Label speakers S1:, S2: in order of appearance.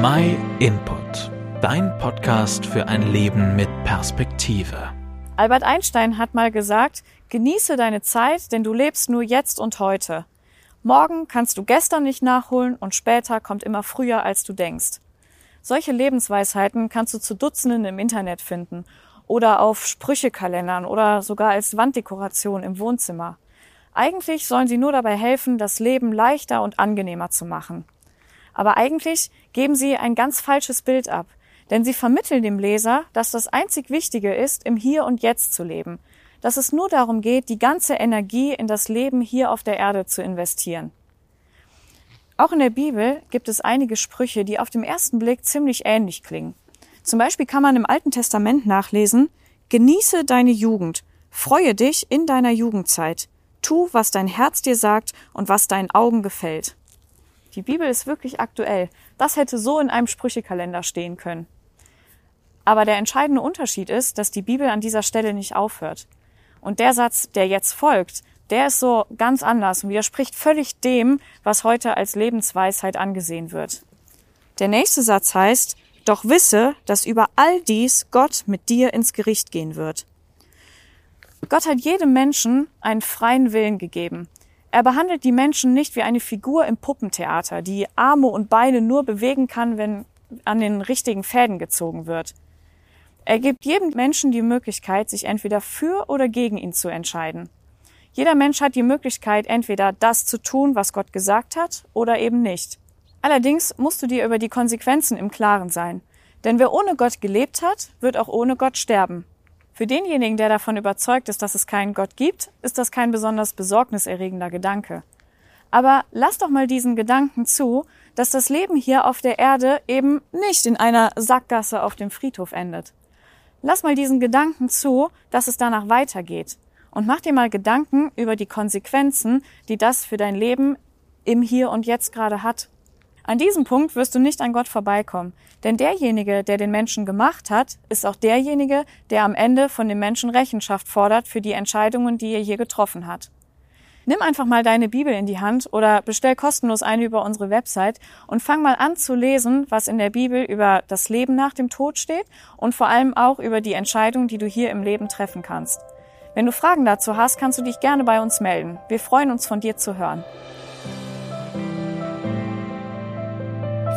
S1: My Input, dein Podcast für ein Leben mit Perspektive.
S2: Albert Einstein hat mal gesagt, genieße deine Zeit, denn du lebst nur jetzt und heute. Morgen kannst du gestern nicht nachholen und später kommt immer früher, als du denkst. Solche Lebensweisheiten kannst du zu Dutzenden im Internet finden oder auf Sprüchekalendern oder sogar als Wanddekoration im Wohnzimmer. Eigentlich sollen sie nur dabei helfen, das Leben leichter und angenehmer zu machen. Aber eigentlich geben sie ein ganz falsches Bild ab, denn sie vermitteln dem Leser, dass das einzig Wichtige ist, im Hier und Jetzt zu leben, dass es nur darum geht, die ganze Energie in das Leben hier auf der Erde zu investieren. Auch in der Bibel gibt es einige Sprüche, die auf dem ersten Blick ziemlich ähnlich klingen. Zum Beispiel kann man im Alten Testament nachlesen, Genieße deine Jugend, freue dich in deiner Jugendzeit, tu, was dein Herz dir sagt und was deinen Augen gefällt. Die Bibel ist wirklich aktuell. Das hätte so in einem Sprüchekalender stehen können. Aber der entscheidende Unterschied ist, dass die Bibel an dieser Stelle nicht aufhört. Und der Satz, der jetzt folgt, der ist so ganz anders und widerspricht völlig dem, was heute als Lebensweisheit angesehen wird. Der nächste Satz heißt, doch wisse, dass über all dies Gott mit dir ins Gericht gehen wird. Gott hat jedem Menschen einen freien Willen gegeben. Er behandelt die Menschen nicht wie eine Figur im Puppentheater, die Arme und Beine nur bewegen kann, wenn an den richtigen Fäden gezogen wird. Er gibt jedem Menschen die Möglichkeit, sich entweder für oder gegen ihn zu entscheiden. Jeder Mensch hat die Möglichkeit, entweder das zu tun, was Gott gesagt hat, oder eben nicht. Allerdings musst du dir über die Konsequenzen im Klaren sein. Denn wer ohne Gott gelebt hat, wird auch ohne Gott sterben. Für denjenigen, der davon überzeugt ist, dass es keinen Gott gibt, ist das kein besonders besorgniserregender Gedanke. Aber lass doch mal diesen Gedanken zu, dass das Leben hier auf der Erde eben nicht in einer Sackgasse auf dem Friedhof endet. Lass mal diesen Gedanken zu, dass es danach weitergeht. Und mach dir mal Gedanken über die Konsequenzen, die das für dein Leben im Hier und Jetzt gerade hat. An diesem Punkt wirst du nicht an Gott vorbeikommen, denn derjenige, der den Menschen gemacht hat, ist auch derjenige, der am Ende von dem Menschen Rechenschaft fordert für die Entscheidungen, die er hier getroffen hat. Nimm einfach mal deine Bibel in die Hand oder bestell kostenlos eine über unsere Website und fang mal an zu lesen, was in der Bibel über das Leben nach dem Tod steht und vor allem auch über die Entscheidungen, die du hier im Leben treffen kannst. Wenn du Fragen dazu hast, kannst du dich gerne bei uns melden. Wir freuen uns von dir zu hören.